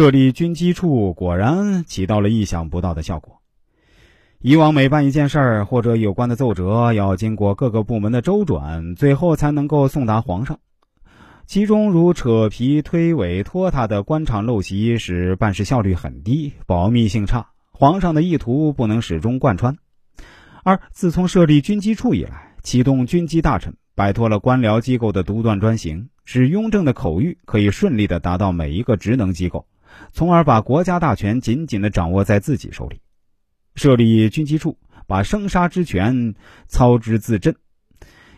设立军机处果然起到了意想不到的效果。以往每办一件事儿，或者有关的奏折，要经过各个部门的周转，最后才能够送达皇上。其中如扯皮、推诿、拖沓的官场陋习，使办事效率很低，保密性差，皇上的意图不能始终贯穿。而自从设立军机处以来，启动军机大臣，摆脱了官僚机构的独断专行，使雍正的口谕可以顺利地达到每一个职能机构，从而把国家大权紧紧地掌握在自己手里。设立军机处，把生杀之权操之自朕。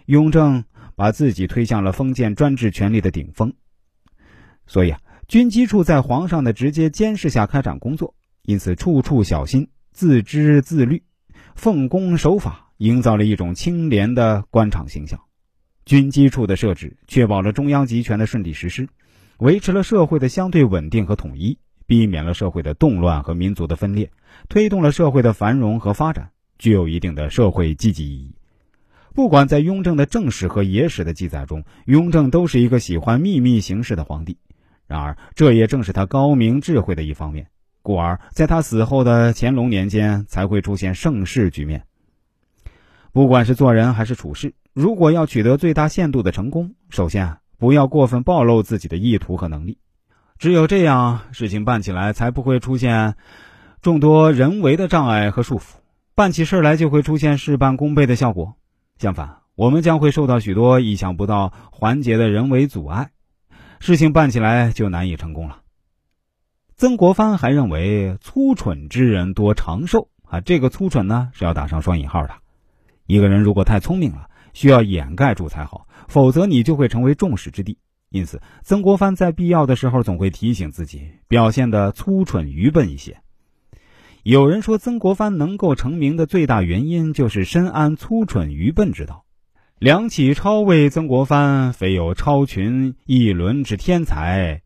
雍正把自己推向了封建专制权力的顶峰，所以啊，军机处在皇上的直接监视下开展工作，因此处处小心，自知自律，奉公守法，营造了一种清廉的官场形象。军机处的设置，确保了中央集权的顺利实施，维持了社会的相对稳定和统一。避免了社会的动乱和民族的分裂，推动了社会的繁荣和发展，具有一定的社会积极意义。不管在雍正的正史和野史的记载中，雍正都是一个喜欢秘密行事的皇帝。然而，这也正是他高明智慧的一方面，故而在他死后的乾隆年间才会出现盛世局面。不管是做人还是处事，如果要取得最大限度的成功，首先啊不要过分暴露自己的意图和能力。只有这样，事情办起来才不会出现众多人为的障碍和束缚，办起事来就会出现事半功倍的效果。相反，我们将会受到许多意想不到环节的人为阻碍，事情办起来就难以成功了。曾国藩还认为，粗蠢之人多长寿啊，这个粗蠢呢是要打上双引号的。一个人如果太聪明了，需要掩盖住才好，否则你就会成为众矢之的。因此，曾国藩在必要的时候总会提醒自己表现的粗蠢愚笨一些。有人说，曾国藩能够成名的最大原因就是深谙粗蠢愚笨之道。梁启超谓曾国藩非有超群一伦之天才，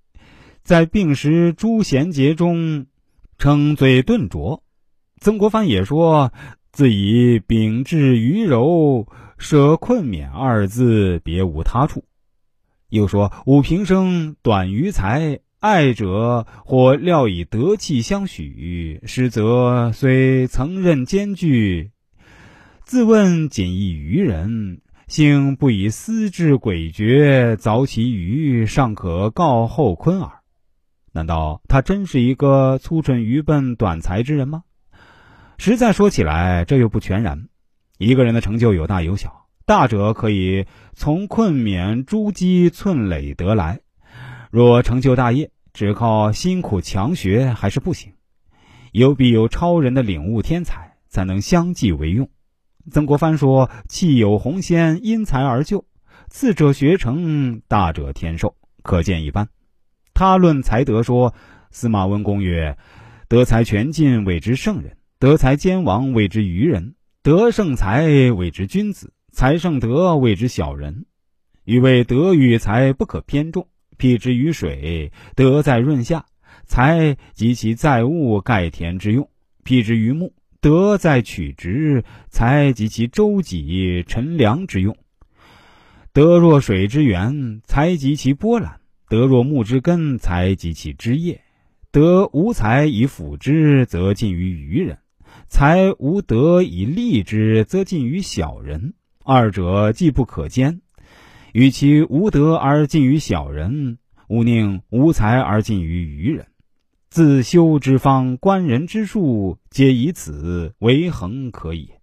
在病时诸贤杰中称最顿拙。曾国藩也说自以秉志愚柔，舍困勉二字，别无他处。又说武平生短于才，爱者或料以德气相许，实则虽曾任兼具，自问仅异愚人，幸不以私智诡谲凿其愚，尚可告后坤耳。难道他真是一个粗蠢愚笨、短才之人吗？实在说起来，这又不全然。一个人的成就有大有小。大者可以从困勉诸积寸累得来，若成就大业，只靠辛苦强学还是不行。有必有超人的领悟天才，才能相继为用。曾国藩说：“气有鸿仙，因才而就；次者学成，大者天授。”可见一斑。他论才德说：“司马温公曰：德才全尽谓之圣人，德才兼亡谓之愚人，德胜才谓之君子。”才胜德谓之小人，欲为德与才不可偏重。譬之于水，德在润下，才及其载物盖田之用；譬之于木，德在取直，才及其周己陈粮之用。德若水之源，才及其波澜；德若木之根，才及其枝叶。德无才以辅之，则近于愚人；才无德以立之，则近于小人。二者既不可兼，与其无德而近于小人，吾宁无才而近于愚人。自修之方，观人之术，皆以此为衡可也。